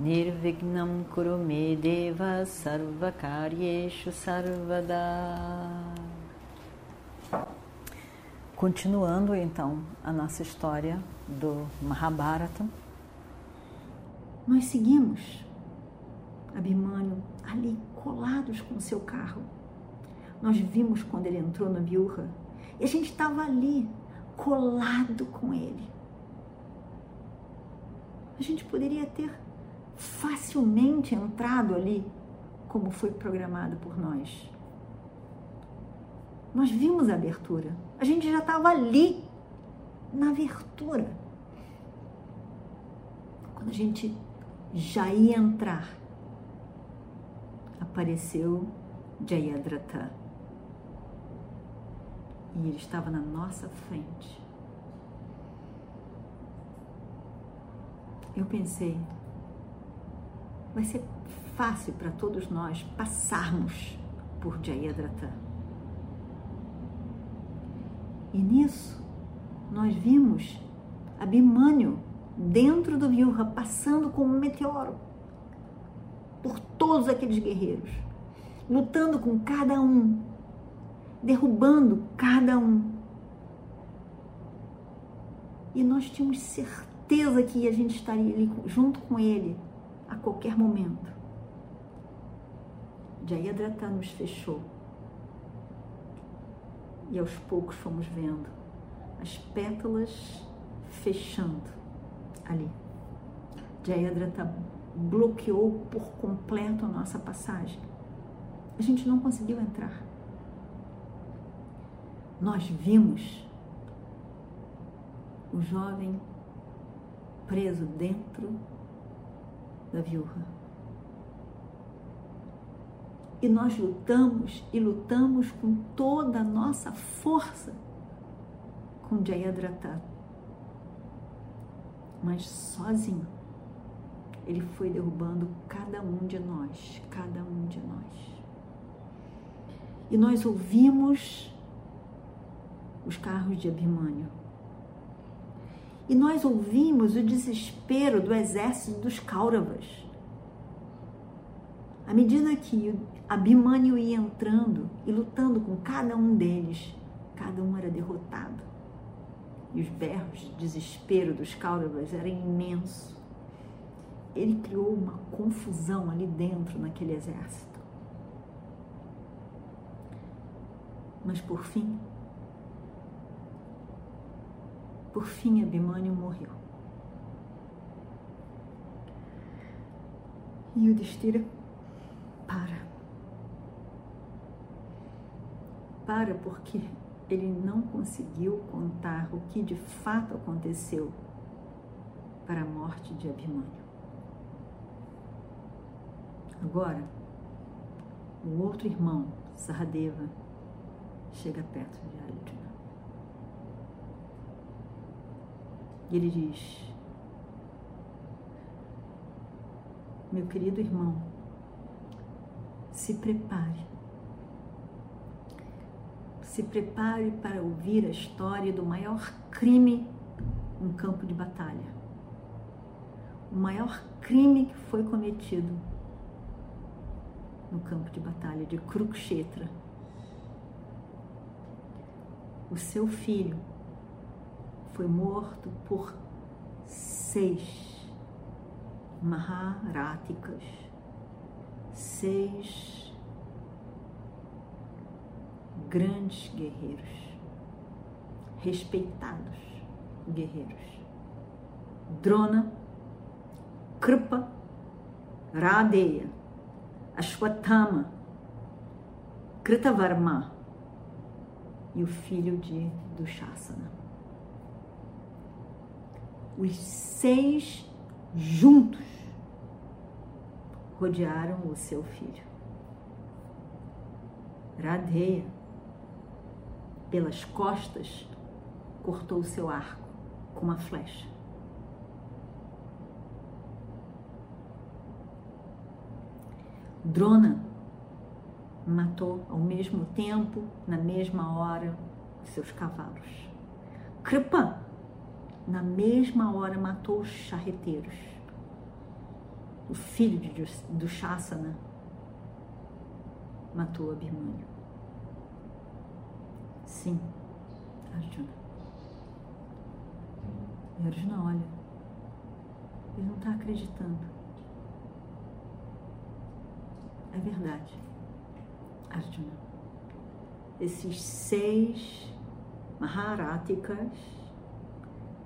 Nirvignam Kurume Deva Sarvakaryeshu Sarvada Continuando então a nossa história do Mahabharata, nós seguimos Abhimanyu ali colados com seu carro. Nós vimos quando ele entrou na viúva e a gente estava ali colado com ele. A gente poderia ter facilmente entrado ali como foi programado por nós. Nós vimos a abertura. A gente já estava ali na abertura. Quando a gente já ia entrar, apareceu Jayadratha. E ele estava na nossa frente. Eu pensei, vai ser fácil para todos nós passarmos por Jayadratha. E nisso, nós vimos Abimânio dentro do Vyuha, passando como um meteoro por todos aqueles guerreiros, lutando com cada um, derrubando cada um. E nós tínhamos certeza que a gente estaria ali junto com ele a qualquer momento. Jayadratha nos fechou. E aos poucos fomos vendo as pétalas fechando ali. Jayadratha bloqueou por completo a nossa passagem. A gente não conseguiu entrar. Nós vimos o jovem preso dentro da viúva. E nós lutamos e lutamos com toda a nossa força com Jayadratha. Mas sozinho, ele foi derrubando cada um de nós, cada um de nós. E nós ouvimos os carros de Abimânio. E nós ouvimos o desespero do exército dos Kauravas. À medida que Abimânio ia entrando e lutando com cada um deles, cada um era derrotado. E os berros de desespero dos Kauravas eram imensos. Ele criou uma confusão ali dentro naquele exército. Mas por fim, por fim, Abimânio morreu. E o Destira para. Para porque ele não conseguiu contar o que de fato aconteceu para a morte de Abimânio. Agora, o outro irmão, Saradeva, chega perto de Arjuna. E ele diz: Meu querido irmão, se prepare. Se prepare para ouvir a história do maior crime em campo de batalha. O maior crime que foi cometido no campo de batalha de Kurukshetra. O seu filho foi morto por seis Maharáticas, seis grandes guerreiros, respeitados guerreiros. Drona, Kripa, Radeya, Ashwatthama, Kritavarma e o filho de Dushasana os seis juntos rodearam o seu filho. Radeia, pelas costas, cortou o seu arco com uma flecha. Drona matou ao mesmo tempo, na mesma hora, seus cavalos. Kripa, na mesma hora, matou os charreteiros. O filho de, do Shasana matou Abhimanyu. Sim, Arjuna. E Arjuna olha, ele não está acreditando. É verdade, Arjuna. Esses seis Maharatikas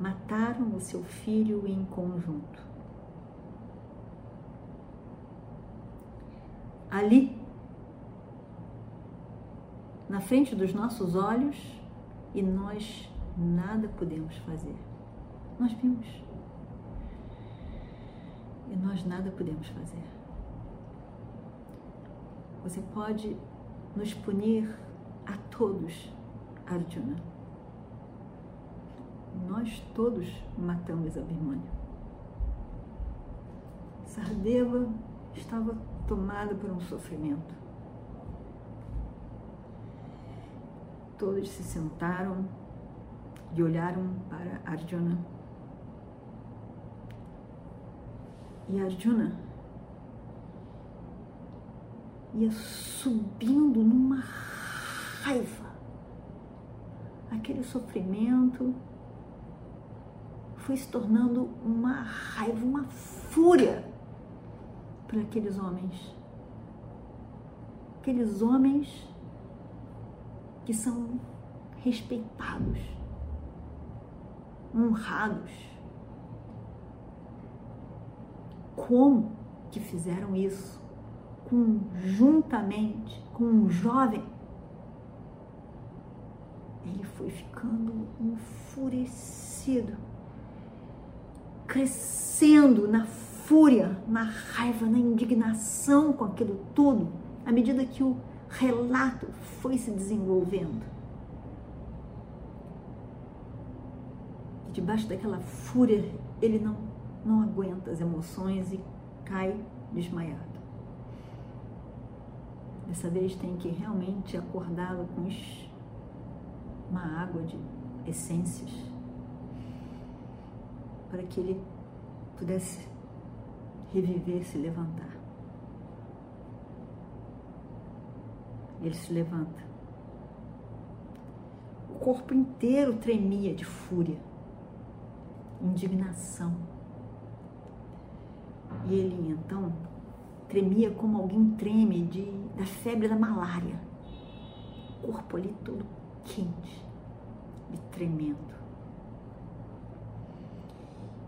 mataram o seu filho em conjunto. Ali, na frente dos nossos olhos, e nós nada podemos fazer. Nós vimos. E nós nada podemos fazer. Você pode nos punir a todos, Arjuna nós todos matamos Abhimanyu. Sardeva estava tomada por um sofrimento. Todos se sentaram e olharam para Arjuna. E Arjuna ia subindo numa raiva. Aquele sofrimento foi se tornando uma raiva, uma fúria para aqueles homens. Aqueles homens que são respeitados, honrados. Como que fizeram isso? Conjuntamente com um jovem. Ele foi ficando enfurecido crescendo na fúria, na raiva, na indignação com aquilo tudo, à medida que o relato foi se desenvolvendo. E debaixo daquela fúria, ele não, não aguenta as emoções e cai desmaiado. Dessa vez tem que realmente acordá-lo com uma água de essências para que ele pudesse reviver, se levantar. Ele se levanta. O corpo inteiro tremia de fúria, indignação. E ele então tremia como alguém treme de, da febre da malária. O corpo ali todo quente e tremendo.